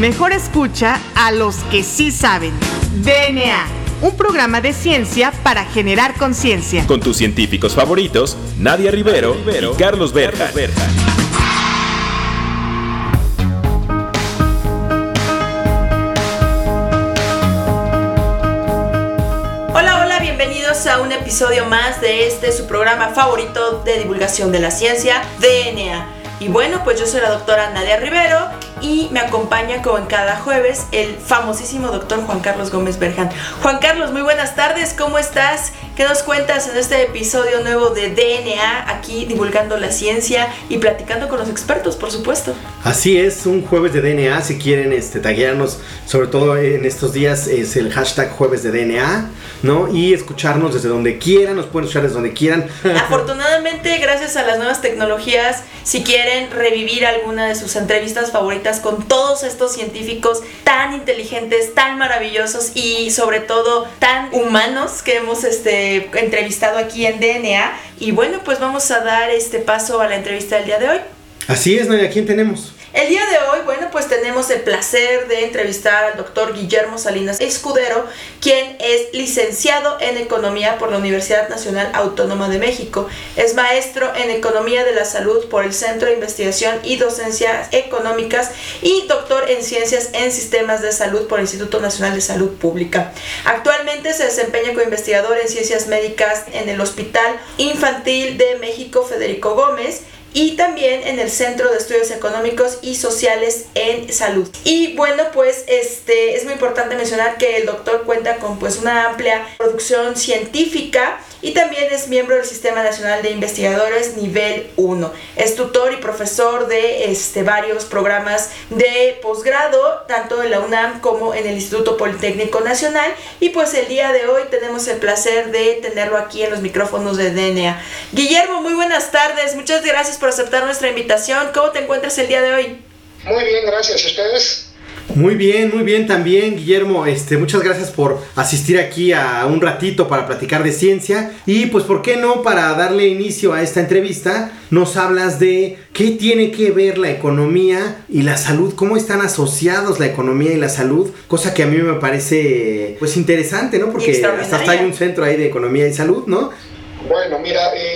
Mejor escucha a los que sí saben. DNA, un programa de ciencia para generar conciencia. Con tus científicos favoritos, Nadia Rivero, y Carlos Berja. Hola, hola, bienvenidos a un episodio más de este su programa favorito de divulgación de la ciencia, DNA. Y bueno, pues yo soy la doctora Nadia Rivero y me acompaña como en cada jueves el famosísimo doctor Juan Carlos Gómez Berjan. Juan Carlos, muy buenas tardes, ¿cómo estás? ¿Qué nos cuentas en este episodio nuevo de DNA, aquí divulgando la ciencia y platicando con los expertos, por supuesto? Así es, un jueves de DNA, si quieren este, taguearnos, sobre todo en estos días es el hashtag jueves de DNA, ¿no? Y escucharnos desde donde quieran, nos pueden escuchar desde donde quieran. Afortunadamente, gracias a las nuevas tecnologías, si quieren revivir alguna de sus entrevistas favoritas con todos estos científicos tan inteligentes, tan maravillosos y sobre todo tan humanos que hemos este, entrevistado aquí en DNA. Y bueno, pues vamos a dar este paso a la entrevista del día de hoy. Así es, Nadia, ¿quién tenemos? El día de hoy, bueno, pues tenemos el placer de entrevistar al doctor Guillermo Salinas Escudero, quien es licenciado en Economía por la Universidad Nacional Autónoma de México. Es maestro en Economía de la Salud por el Centro de Investigación y Docencias Económicas y doctor en Ciencias en Sistemas de Salud por el Instituto Nacional de Salud Pública. Actualmente se desempeña como investigador en Ciencias Médicas en el Hospital Infantil de México Federico Gómez y también en el Centro de Estudios Económicos y Sociales en Salud. Y bueno, pues este es muy importante mencionar que el doctor cuenta con pues una amplia producción científica y también es miembro del Sistema Nacional de Investigadores nivel 1. Es tutor y profesor de este, varios programas de posgrado, tanto en la UNAM como en el Instituto Politécnico Nacional. Y pues el día de hoy tenemos el placer de tenerlo aquí en los micrófonos de DNA. Guillermo, muy buenas tardes. Muchas gracias por aceptar nuestra invitación. ¿Cómo te encuentras el día de hoy? Muy bien, gracias. ¿Y ustedes? Muy bien, muy bien también, Guillermo. Este, muchas gracias por asistir aquí a un ratito para platicar de ciencia. Y pues, ¿por qué no? Para darle inicio a esta entrevista, nos hablas de qué tiene que ver la economía y la salud, cómo están asociados la economía y la salud, cosa que a mí me parece pues interesante, ¿no? Porque hasta, hasta hay un centro ahí de economía y salud, ¿no? Bueno, mira, eh,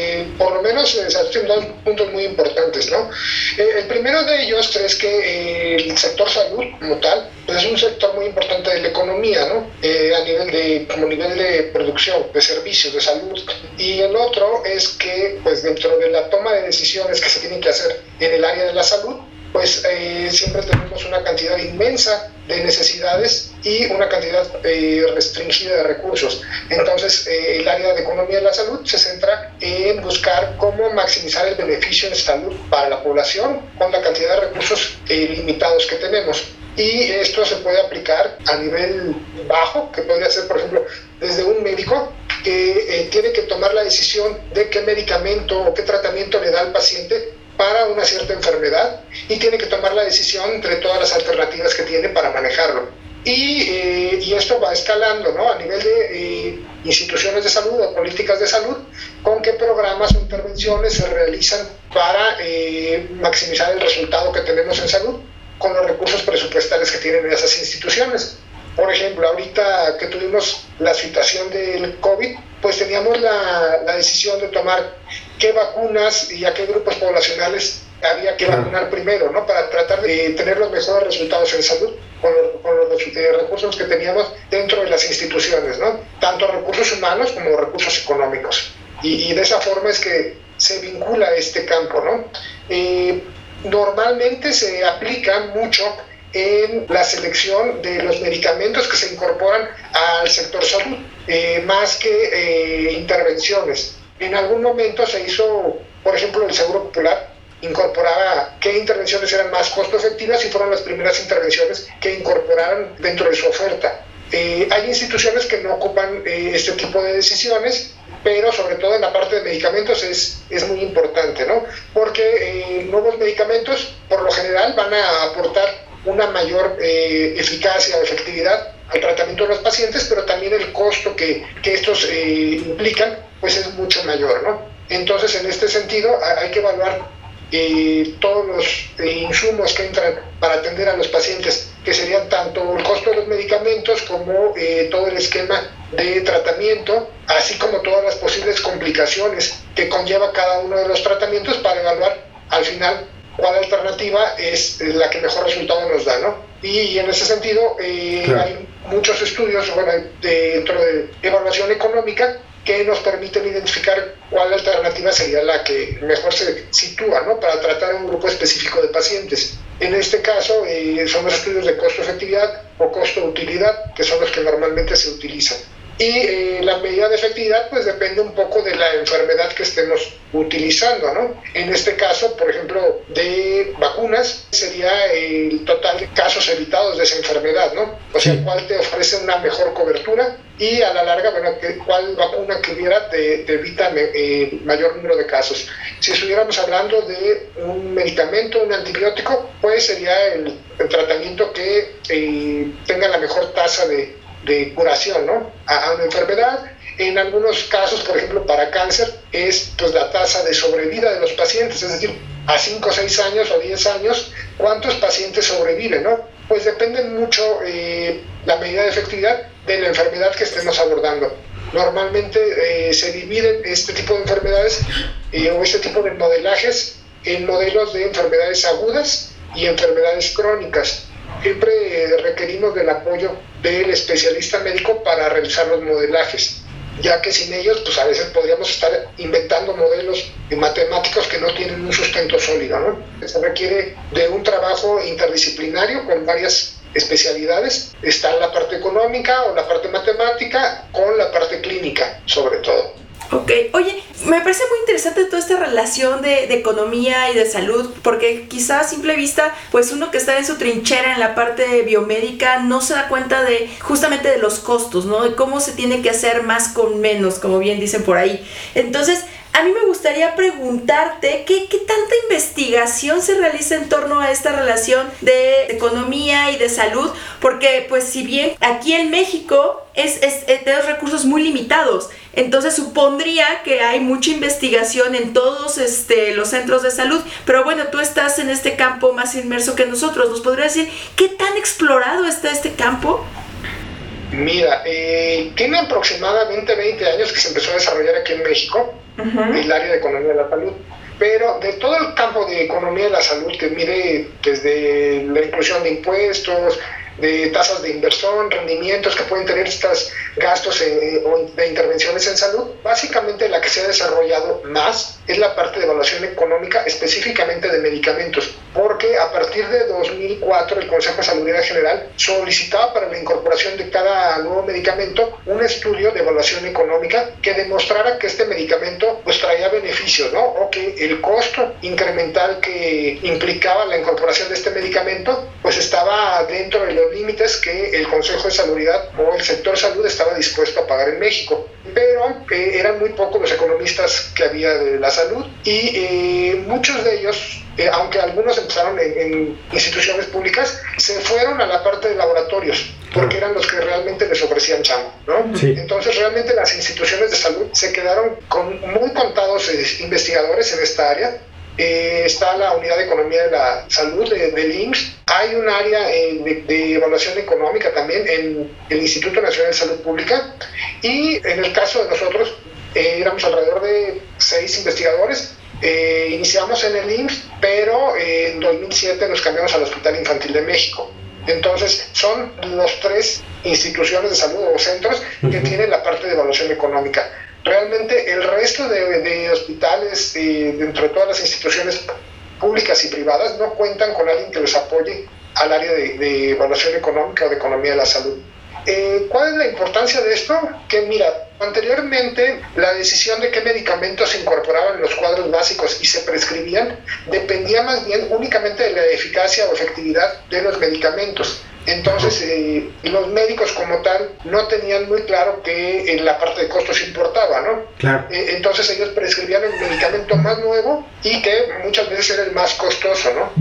menos eh, se hacen dos puntos muy importantes, ¿no? Eh, el primero de ellos es que eh, el sector salud como tal pues es un sector muy importante de la economía, ¿no? a nivel de, como nivel de producción, de servicios, de salud. Y el otro es que, pues dentro de la toma de decisiones que se tienen que hacer en el área de la salud, pues eh, siempre tenemos una cantidad inmensa de necesidades y una cantidad eh, restringida de recursos. Entonces, eh, el área de economía de la salud se centra en buscar cómo maximizar el beneficio en salud para la población con la cantidad de recursos limitados que tenemos. Y esto se puede aplicar a nivel bajo, que podría ser, por ejemplo, desde un médico que tiene que tomar la decisión de qué medicamento o qué tratamiento le da al paciente para una cierta enfermedad y tiene que tomar la decisión entre todas las alternativas que tiene para manejarlo. Y, eh, y esto va escalando ¿no? a nivel de eh, instituciones de salud o políticas de salud, con qué programas o intervenciones se realizan para eh, maximizar el resultado que tenemos en salud con los recursos presupuestales que tienen esas instituciones. Por ejemplo, ahorita que tuvimos la situación del COVID, pues teníamos la, la decisión de tomar qué vacunas y a qué grupos poblacionales había que vacunar primero, ¿no? Para tratar de tener los mejores resultados en salud con, con los eh, recursos que teníamos dentro de las instituciones, ¿no? Tanto recursos humanos como recursos económicos. Y, y de esa forma es que se vincula este campo, ¿no? Eh, normalmente se aplica mucho en la selección de los medicamentos que se incorporan al sector salud, eh, más que intervenciones. En algún momento se hizo, por ejemplo, el Seguro Popular, incorporaba qué intervenciones eran más costo efectivas y fueron las primeras intervenciones que incorporaron dentro de su oferta. Eh, hay instituciones que no ocupan eh, este tipo de decisiones, pero sobre todo en la parte de medicamentos es, es muy importante, ¿no? Porque eh, nuevos medicamentos por lo general van a aportar una mayor eficacia o efectividad al tratamiento de los pacientes, pero también el costo que, que estos implican pues es mucho mayor, ¿no? Entonces, en este sentido, hay que evaluar todos los insumos que entran para atender a los pacientes, que serían tanto el costo de los medicamentos como eh, todo el esquema de tratamiento, así como todas las posibles complicaciones que conlleva cada uno de los tratamientos para evaluar al final cuál alternativa es la que mejor resultado nos da, ¿no? Y, en ese sentido eh, hay muchos estudios bueno, dentro de evaluación económica que nos permiten identificar cuál alternativa sería la que mejor se sitúa ¿no? para tratar un grupo específico de pacientes. En este caso eh, son los estudios de costo-efectividad o costo-utilidad, que son los que normalmente se utilizan. Y eh, la medida de efectividad pues depende un poco de la enfermedad que estemos utilizando, ¿no? En este caso, por ejemplo, de vacunas, sería el total de casos evitados de esa enfermedad, ¿no? O sea, cuál te ofrece una mejor cobertura y a la larga, bueno, cuál vacuna que hubiera te, evita eh, mayor número de casos. Si estuviéramos hablando de un medicamento, un antibiótico, pues sería el, tratamiento que eh, tenga la mejor tasa de de curación ¿no? a, una enfermedad. En algunos casos, por ejemplo, para cáncer, es pues, la tasa de sobrevida de los pacientes, es decir, a 5, 6 años o 10 años, ¿cuántos pacientes sobreviven? ¿no? Pues depende mucho eh, la medida de efectividad de la enfermedad que estemos abordando. Normalmente eh, se dividen este tipo de enfermedades eh, o este tipo de modelajes en modelos de enfermedades agudas y enfermedades crónicas siempre requerimos del apoyo del especialista médico para realizar los modelajes, ya que sin ellos, pues a veces podríamos estar inventando modelos matemáticos que no tienen un sustento sólido, ¿no? Se requiere de un trabajo interdisciplinario con varias especialidades. Está la parte económica o la parte matemática con la parte clínica, sobre todo. Ok, oye, me parece muy interesante toda esta relación de, economía y de salud, porque quizás a simple vista, pues uno que está en su trinchera en la parte biomédica no se da cuenta de justamente de los costos, ¿no? De cómo se tiene que hacer más con menos, como bien dicen por ahí. Entonces, a mí me gustaría preguntarte qué, qué, tanta investigación se realiza en torno a esta relación de economía y de salud, porque pues si bien aquí en México es, es, tenemos recursos muy limitados, entonces supondría que hay mucha investigación en todos este, los centros de salud, pero bueno, tú estás en este campo más inmerso que nosotros, ¿nos podrías decir qué tan explorado está este campo? Mira, eh, tiene aproximadamente 20 años que se empezó a desarrollar aquí en México el área de economía de la salud. Pero de todo el campo de economía de la salud, que mire desde la inclusión de impuestos, de tasas de inversión, rendimientos que pueden tener estos gastos de intervenciones en salud. Básicamente la que se ha desarrollado más es la parte de evaluación económica específicamente de medicamentos, porque a partir de 2004 el Consejo de Salud General solicitaba para la incorporación de cada nuevo medicamento un estudio de evaluación económica que demostrara que este medicamento pues traía beneficios, ¿no? O que el costo incremental que implicaba la incorporación de este medicamento pues estaba dentro de límites que el Consejo de Salubridad o el sector salud estaba dispuesto a pagar en México. Pero eh, eran muy pocos los economistas que había de la salud y eh, muchos de ellos, eh, aunque algunos empezaron en, instituciones públicas, se fueron a la parte de laboratorios porque eran los que realmente les ofrecían chamo, ¿no? Entonces realmente las instituciones de salud se quedaron con muy contados investigadores en esta área eh, está la unidad de economía de la salud de, del IMSS. Hay un área eh, de, evaluación económica también en el Instituto Nacional de Salud Pública. Y en el caso de nosotros, eh, éramos alrededor de seis investigadores. iniciamos en el IMSS, pero en 2007 nos cambiamos al Hospital Infantil de México. Entonces, son los tres instituciones de salud o centros que tienen la parte de evaluación económica realmente el resto de, hospitales dentro de todas las instituciones públicas y privadas no cuentan con alguien que los apoye al área de, evaluación económica o de economía de la salud. Eh, ¿Cuál es la importancia de esto? Que mira, Anteriormente, la decisión de qué medicamentos se incorporaban en los cuadros básicos y se prescribían dependía más bien únicamente de la eficacia o efectividad de los medicamentos. Entonces, eh, los médicos como tal no tenían muy claro que en la parte de costos importaba, ¿no? Claro. Eh, entonces ellos prescribían el medicamento más nuevo y que muchas veces era el más costoso, ¿no?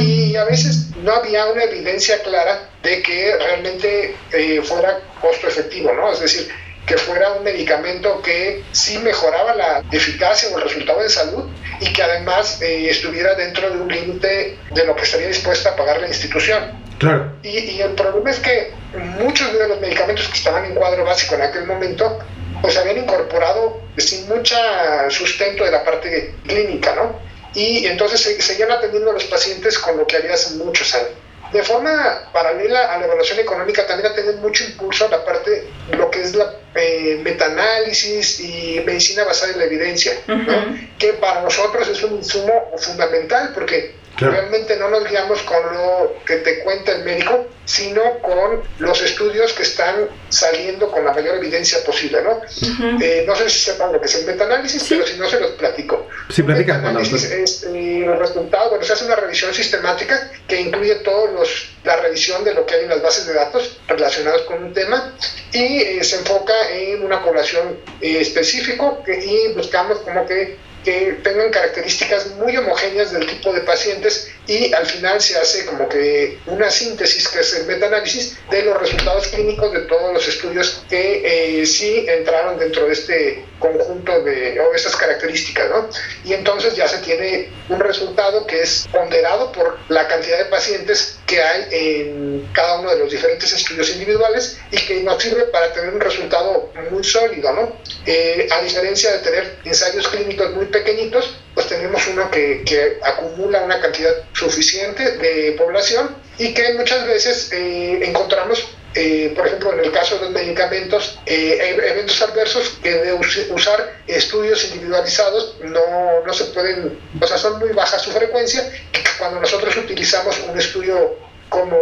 Y a veces no había una evidencia clara de que realmente eh, fuera costo efectivo, ¿no? Es decir, que fuera un medicamento que sí mejoraba la eficacia o el resultado de salud y que además estuviera dentro de un límite de lo que estaría dispuesta a pagar la institución. Claro. Y, y, el problema es que muchos de los medicamentos que estaban en cuadro básico en aquel momento, pues habían incorporado sin mucha sustento de la parte clínica, ¿no? Y entonces se, seguían atendiendo a los pacientes con lo que había hace muchos años. De forma paralela a la evaluación económica también ha tenido mucho impulso la parte, lo que es la eh, metaanálisis y medicina basada en la evidencia, ¿no? que para nosotros es un insumo fundamental porque Claro. Realmente no nos guiamos con lo que te cuenta el médico, sino con los estudios que están saliendo con la mayor evidencia posible, ¿no? Uh -huh. eh, no sé si sepan lo que es el metaanálisis, sí. pero si no se los platico. Sí, platica. El metaanálisis es eh, el resultado, bueno, se hace una revisión sistemática que incluye todos los, la revisión de lo que hay en las bases de datos relacionados con un tema y eh, se enfoca en una población eh, específico que, y buscamos como que que tengan características muy homogéneas del tipo de pacientes y al final se hace como que una síntesis, que es el metaanálisis, de los resultados clínicos de todos los estudios que eh, sí entraron dentro de este conjunto de o estas características, ¿no? Y entonces ya se tiene un resultado que es ponderado por la cantidad de pacientes que hay en cada uno de los diferentes estudios individuales y que nos sirve para tener un resultado muy sólido, ¿no? Eh, a diferencia de tener ensayos clínicos muy pequeñitos, pues tenemos uno que, acumula una cantidad suficiente de población y que muchas veces eh, encontramos eh, por ejemplo, en el caso de medicamentos, eh, eventos adversos que de usar estudios individualizados no, no se pueden, o sea, son muy bajas su frecuencia, cuando nosotros utilizamos un estudio como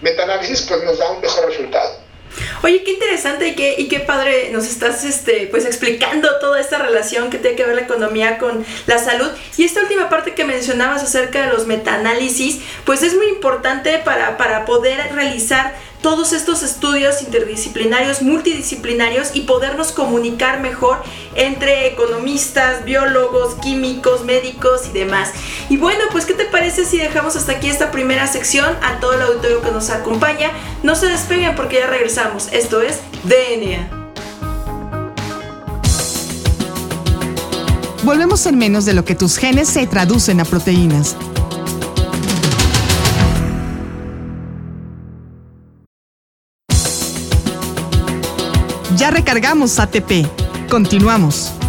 metaanálisis, pues nos da un mejor resultado. Oye, qué interesante y qué, y qué padre nos estás este, pues explicando toda esta relación que tiene que ver la economía con la salud. Y esta última parte que mencionabas acerca de los metaanálisis, pues es muy importante para, para poder realizar todos estos estudios interdisciplinarios, multidisciplinarios y podernos comunicar mejor entre economistas, biólogos, químicos, médicos y demás. Y bueno, pues ¿qué te parece si dejamos hasta aquí esta primera sección a todo el auditorio que nos acompaña? No se despeguen porque ya regresamos. Esto es DNA. Volvemos en menos de lo que tus genes se traducen a proteínas. Ya recargamos ATP. Continuamos.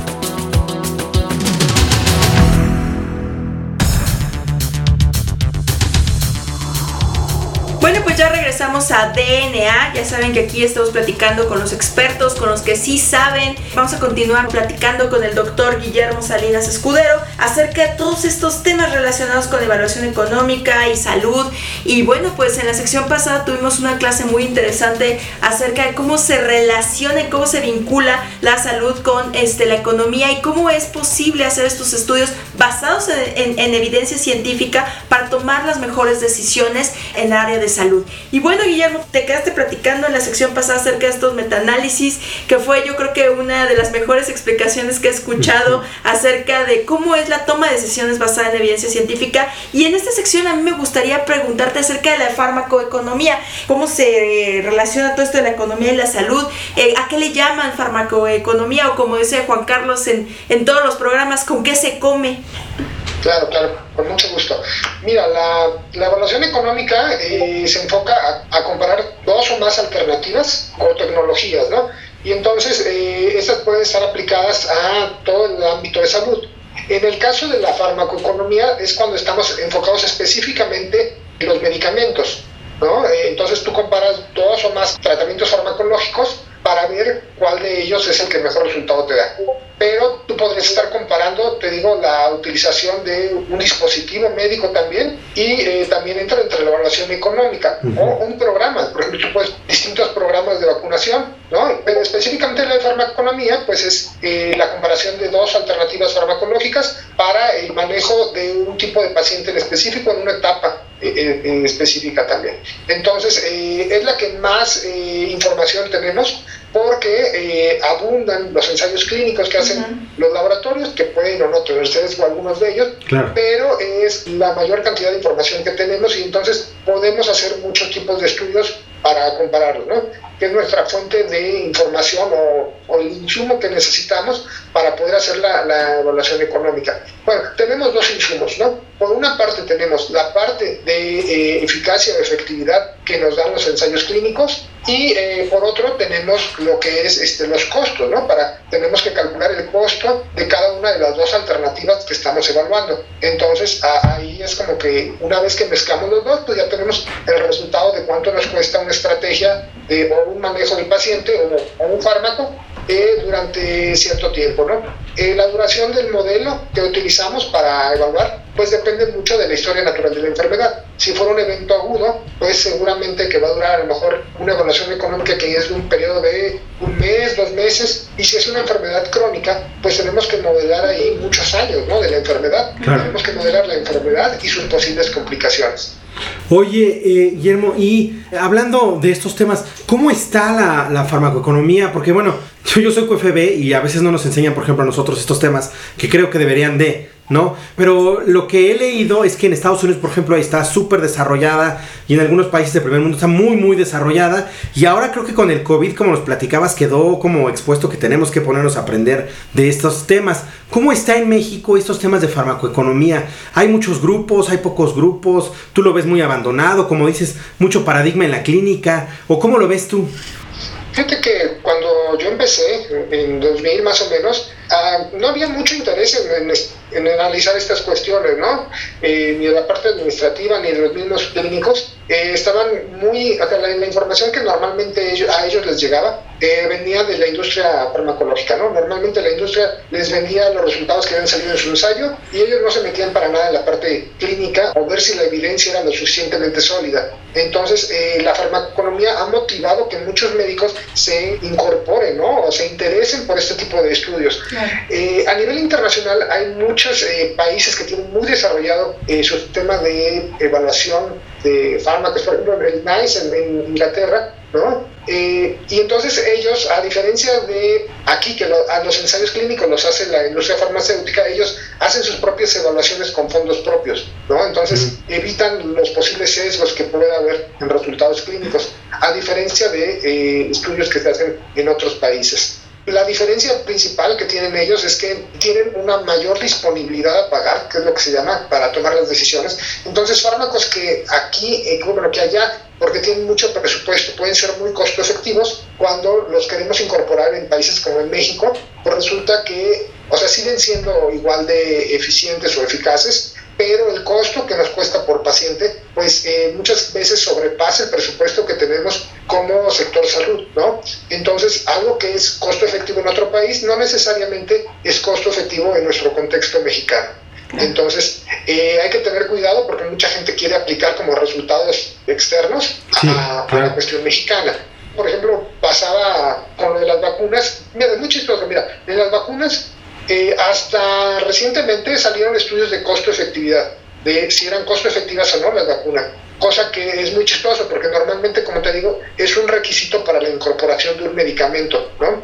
Regresamos a DNA. Ya saben que aquí estamos platicando con los expertos, con los que sí saben. Vamos a continuar platicando con el doctor Guillermo Salinas Escudero acerca de todos estos temas relacionados con evaluación económica y salud. Y bueno, pues en la sección pasada tuvimos una clase muy interesante acerca de cómo se relaciona y cómo se vincula la salud con este, la economía y cómo es posible hacer estos estudios basados en, en, en evidencia científica para tomar las mejores decisiones en el área de salud. Y bueno, Guillermo, te quedaste platicando en la sección pasada acerca de estos metaanálisis, que fue yo creo que una de las mejores explicaciones que he escuchado acerca de cómo es la toma de decisiones basada en evidencia científica. Y en esta sección a mí me gustaría preguntarte acerca de la farmacoeconomía, cómo se relaciona todo esto de la economía y la salud, eh, a qué le llaman farmacoeconomía o como dice Juan Carlos en, en todos los programas, con qué se come. Claro, claro, con mucho gusto. Mira, la, la evaluación económica eh, se enfoca a, a, comparar dos o más alternativas o tecnologías, ¿no? Y entonces eh, estas pueden estar aplicadas a todo el ámbito de salud. En el caso de la farmacoeconomía es cuando estamos enfocados específicamente en los medicamentos, ¿no? Eh, entonces tú comparas dos o más tratamientos farmacológicos para ver cuál de ellos es el que mejor resultado te da. Pero tú podrías estar comparando, te digo, la utilización de un dispositivo médico también y eh, también entra entre la evaluación económica o un programa, por ejemplo, tú puedes, distintos programas de vacunación, ¿no? Pero específicamente la de farmaconomía, pues es eh, la comparación de dos alternativas farmacológicas para el manejo de un tipo de paciente en específico en una etapa eh, específica también. Entonces, es la que más información tenemos porque eh, abundan los ensayos clínicos que hacen los laboratorios, que pueden o no tener ustedes o algunos de ellos, pero es la mayor cantidad de información que tenemos y entonces podemos hacer muchos tipos de estudios para compararlos, ¿no? Que es nuestra fuente de información o, el insumo que necesitamos para poder hacer la, evaluación económica. Bueno, tenemos dos insumos, ¿no? Por una parte tenemos la parte de eh, eficacia o efectividad que nos dan los ensayos clínicos y eh, por otro tenemos lo que es este, los costos, ¿no? Para, tenemos que calcular el costo de cada una de las dos alternativas que estamos evaluando. Entonces ahí es como que una vez que mezclamos los dos, pues ya tenemos el resultado de cuánto nos cuesta una estrategia de, o un manejo del paciente o, un fármaco eh, durante cierto tiempo. ¿no? Eh, la duración del modelo que utilizamos para evaluar pues depende mucho de la historia natural de la enfermedad. Si fuera un evento agudo, pues seguramente que va a durar a lo mejor una evaluación económica que es un periodo de un mes, dos meses, y si es una enfermedad crónica, pues tenemos que modelar ahí muchos años ¿no? de la enfermedad. Tenemos que modelar la enfermedad y sus posibles complicaciones. Oye, eh, Guillermo, y hablando de estos temas, ¿cómo está la, farmacoeconomía? Porque bueno, yo, yo soy QFB y a veces no nos enseñan, por ejemplo, a nosotros estos temas que creo que deberían de. ¿No? Pero lo que he leído es que en Estados Unidos, por ejemplo, está súper desarrollada y en algunos países del primer mundo está muy, muy desarrollada. Y ahora creo que con el COVID, como nos platicabas, quedó como expuesto que tenemos que ponernos a aprender de estos temas. ¿Cómo está en México estos temas de farmacoeconomía? ¿Hay muchos grupos? ¿Hay pocos grupos? ¿Tú lo ves muy abandonado? Como dices, mucho paradigma en la clínica. ¿O cómo lo ves tú? Fíjate que cuando yo empecé, en 2000 más o menos, ah, no había mucho interés en, analizar estas cuestiones, ¿no? Eh, ni de la parte administrativa ni de los mismos clínicos. Eh, estaban muy, la, información que normalmente a ellos les llegaba eh, venía de la industria farmacológica, ¿no? Normalmente la industria les vendía los resultados que habían salido en su ensayo y ellos no se metían para nada en la parte clínica o ver si la evidencia era lo suficientemente sólida. Entonces, la farmaconomía ha motivado que muchos médicos se incorporen, ¿no? O se interesen por este tipo de estudios. A nivel internacional hay muchos países que tienen muy desarrollado su sistema de evaluación de fármacos, por ejemplo, el NICE en, Inglaterra, ¿no? Eh, y entonces ellos, a diferencia de aquí, que a los ensayos clínicos los hace la industria farmacéutica, ellos hacen sus propias evaluaciones con fondos propios, ¿no? Entonces evitan los posibles sesgos que pueda haber en resultados clínicos, a diferencia de eh, estudios que se hacen en otros países. La diferencia principal que tienen ellos es que tienen una mayor disponibilidad a pagar, que es lo que se llama para tomar las decisiones. Entonces, fármacos que aquí, eh, bueno, que allá, porque tienen mucho presupuesto, pueden ser muy costo efectivos cuando los queremos incorporar en países como en México, pues resulta que, o sea, siguen siendo igual de eficientes o eficaces, pero el costo que nos cuesta por paciente, pues eh, muchas veces sobrepasa el presupuesto que tenemos como sector salud, ¿no? Entonces, algo que es costo efectivo en otro país no necesariamente es costo efectivo en nuestro contexto mexicano. Entonces, eh, hay que tener cuidado porque mucha gente quiere aplicar como resultados externos a, la cuestión mexicana. Por ejemplo, pasaba con lo de las vacunas. Mira, es muy chistoso. Mira, en las vacunas eh, hasta recientemente salieron estudios de costo-efectividad, de si eran costo-efectivas o no las vacunas, cosa que es muy chistoso porque normalmente, como te digo, es un requisito para la incorporación de un medicamento, ¿no?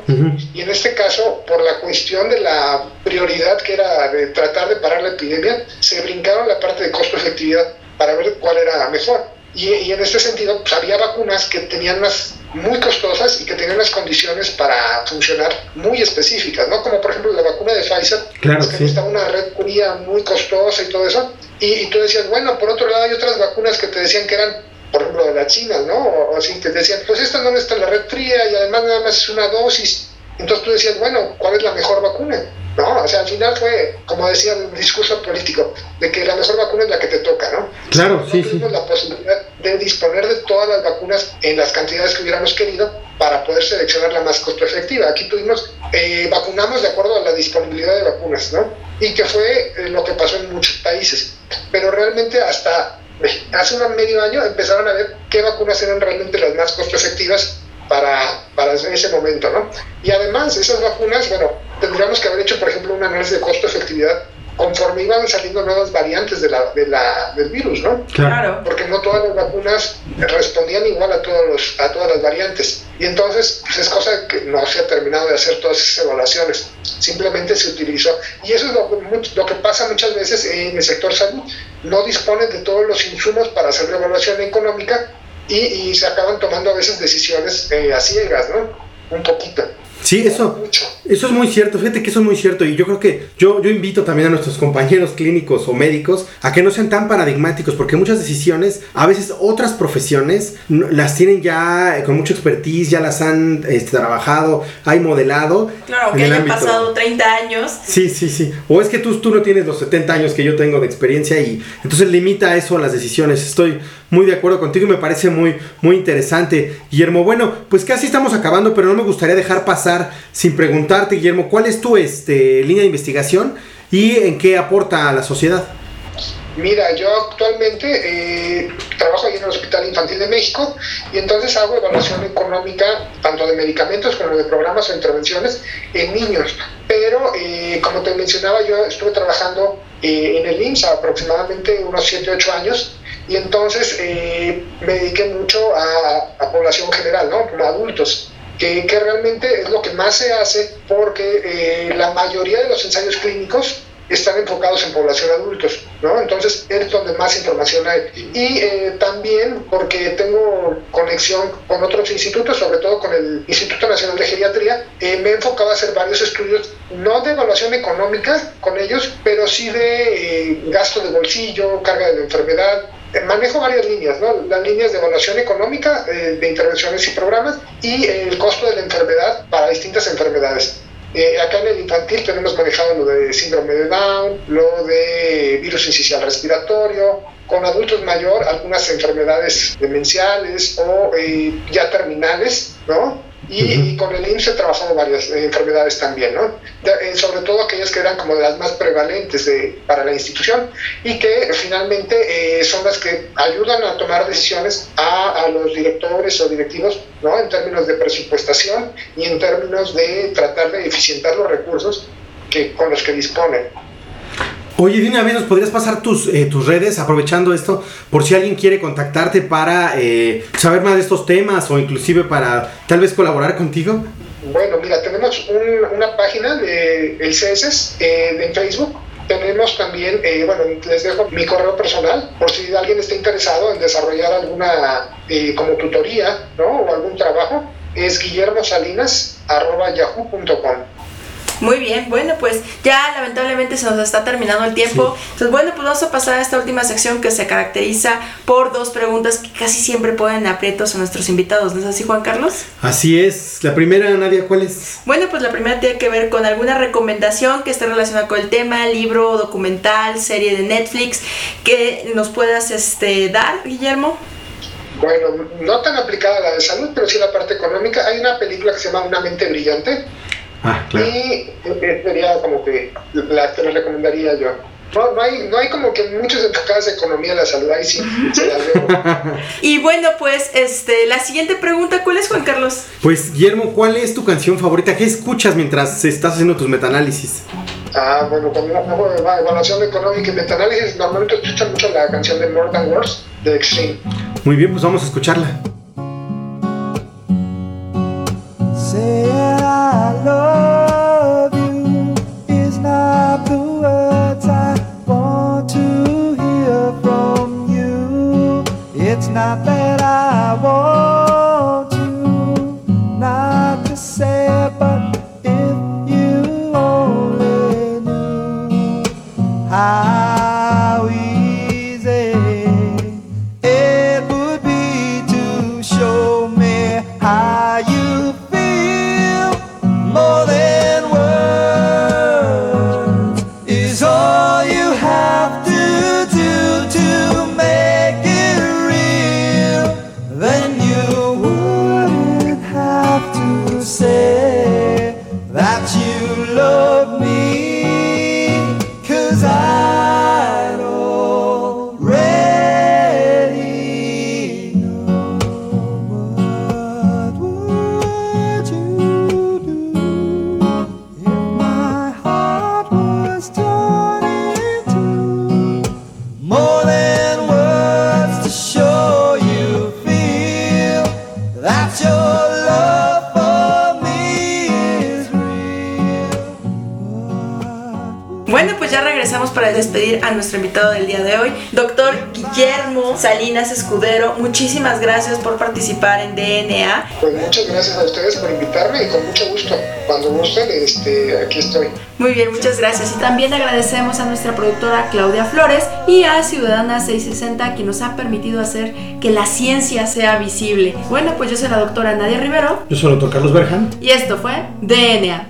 Y en este caso, por la cuestión de la prioridad que era de tratar de parar la epidemia, se brincaron la parte de costo-efectividad para ver cuál era mejor. Y, en este sentido, pues, había vacunas que tenían unas muy costosas y que tenían unas condiciones para funcionar muy específicas, ¿no? Como por ejemplo la vacuna de Pfizer, claro, que necesitaba una red fría muy costosa y todo eso. Y, tú decías, bueno, por otro lado hay otras vacunas que te decían que eran, por ejemplo, de la China, ¿no? O, así, que te decían, pues esta no necesita la red fría y además nada más es una dosis. Entonces tú decías, bueno, ¿cuál es la mejor vacuna? ¿No? O sea, al final fue, como decía, un discurso político, de que la mejor vacuna es la que te toca, ¿no? Claro, no sí, tuvimos sí. la posibilidad de disponer de todas las vacunas en las cantidades que hubiéramos querido para poder seleccionar la más costo efectiva. Aquí tuvimos, eh, vacunamos de acuerdo a la disponibilidad de vacunas, ¿no? Y que fue eh, lo que pasó en muchos países. Pero realmente hasta hace un medio año empezaron a ver qué vacunas eran realmente las más costo efectivas para, para ese momento, ¿no? Y además, esas vacunas, bueno, tendríamos que haber hecho, por ejemplo, un análisis de costo-efectividad conforme iban saliendo nuevas variantes de la, de la, del virus, ¿no? Claro. Porque no todas las vacunas respondían igual a, todos los, a todas las variantes. Y entonces, pues es cosa que no se ha terminado de hacer todas esas evaluaciones. Simplemente se utilizó. Y eso es lo, lo que pasa muchas veces en el sector salud. No disponen de todos los insumos para hacer la evaluación económica y, y se acaban tomando a veces decisiones eh, a ciegas, ¿no? Un poquito. Sí, eso, eso es muy cierto. Fíjate que eso es muy cierto. Y yo creo que yo, yo invito también a nuestros compañeros clínicos o médicos a que no sean tan paradigmáticos, porque muchas decisiones, a veces otras profesiones las tienen ya eh, con mucha expertise, ya las han este, trabajado, hay modelado. Claro, que hayan pasado 30 años. Sí, sí, sí. O es que tú, tú no tienes los 70 años que yo tengo de experiencia y entonces limita eso a las decisiones. Estoy muy de acuerdo contigo me parece muy, muy interesante. Guillermo, bueno, pues casi estamos acabando, pero no me gustaría dejar pasar sin preguntarte, Guillermo, ¿cuál es tu este, línea de investigación y en qué aporta a la sociedad? Mira, yo actualmente eh, trabajo en el Hospital Infantil de México y entonces hago evaluación económica tanto de medicamentos como de programas o intervenciones en niños. Pero, eh, como te mencionaba, yo estuve trabajando eh, en el IMSS aproximadamente unos 7, 8 años y entonces eh, me dediqué mucho a, a población general, ¿no? Como adultos. Que, que realmente es lo que más se hace porque eh, la mayoría de los ensayos clínicos están enfocados en población adultos, ¿no? Entonces es donde más información hay. Y eh, también porque tengo conexión con otros institutos, sobre todo con el Instituto Nacional de Geriatría, eh, me he enfocado a hacer varios estudios, no de evaluación económica con ellos, pero sí de eh, gasto de bolsillo, carga de la enfermedad, manejo varias líneas, ¿no? Las líneas de evaluación económica, eh, de intervenciones y programas, y eh, el costo de la enfermedad para distintas enfermedades. Eh, acá en el infantil tenemos manejado lo de síndrome de Down, lo de virus incisional respiratorio, con adultos mayor algunas enfermedades demenciales o eh, ya terminales, ¿no? Y, y con el IMSS he trabajado varias eh, enfermedades también, ¿no? De- eh, sobre todo aquellas que eran como las más prevalentes de- para la institución y que finalmente eh, son las que ayudan a tomar decisiones a, a los directores o directivos, ¿no? En términos de presupuestación y en términos de tratar de eficientar los recursos que, con los que disponen. Oye, de una nos podrías pasar tus, eh, tus redes, aprovechando esto, por si alguien quiere contactarte para eh, saber más de estos temas o inclusive para tal vez colaborar contigo. Bueno, mira, tenemos un- una página de el CESES eh, en Facebook. Tenemos también, eh, bueno, les dejo mi correo personal por si alguien está interesado en desarrollar alguna eh, como tutoría, ¿no? O algún trabajo. Es guillermosalinas.yahoo.com. Muy bien, bueno, pues ya lamentablemente se nos está terminando el tiempo. Entonces, bueno, pues vamos a pasar a esta última sección que se caracteriza por dos preguntas que casi siempre ponen aprietos a nuestros invitados. ¿No es así, Juan Carlos? Así es. La primera, Nadia, ¿cuál es? Bueno, pues la primera tiene que ver con alguna recomendación que esté relacionada con el tema, libro, documental, serie de Netflix, que nos puedas este, dar, Guillermo. Bueno, no tan aplicada a la de salud, pero sí la parte económica. Hay una película que se llama Una mente brillante Ah, y sería como que la que les recomendaría yo. No, no, hay, no hay como que muchos enfocados de economía en la salud, ahí sí se las veo. Y bueno, pues este, la siguiente pregunta, ¿cuál es, Juan Carlos? Pues, Guillermo, ¿cuál es tu canción favorita? ¿Qué escuchas mientras estás haciendo tus metaanálisis? Ah, bueno, cuando hago eva- evaluación económica y metaanálisis, normalmente escuchan mucho la canción de More Than Words de Extreme. Muy bien, pues vamos a escucharla. Saying I love Salinas Escudero. Muchísimas gracias por participar en DNA. Pues muchas gracias a ustedes por invitarme y con mucho gusto. Cuando gusten, este, aquí estoy. Muy bien, muchas gracias. Y también agradecemos a nuestra productora Claudia Flores y a Ciudadana 660 que nos ha permitido hacer que la ciencia sea visible. Bueno, pues yo soy la doctora Nadia Rivero Yo soy el doctor Carlos Berjan. y esto fue DNA.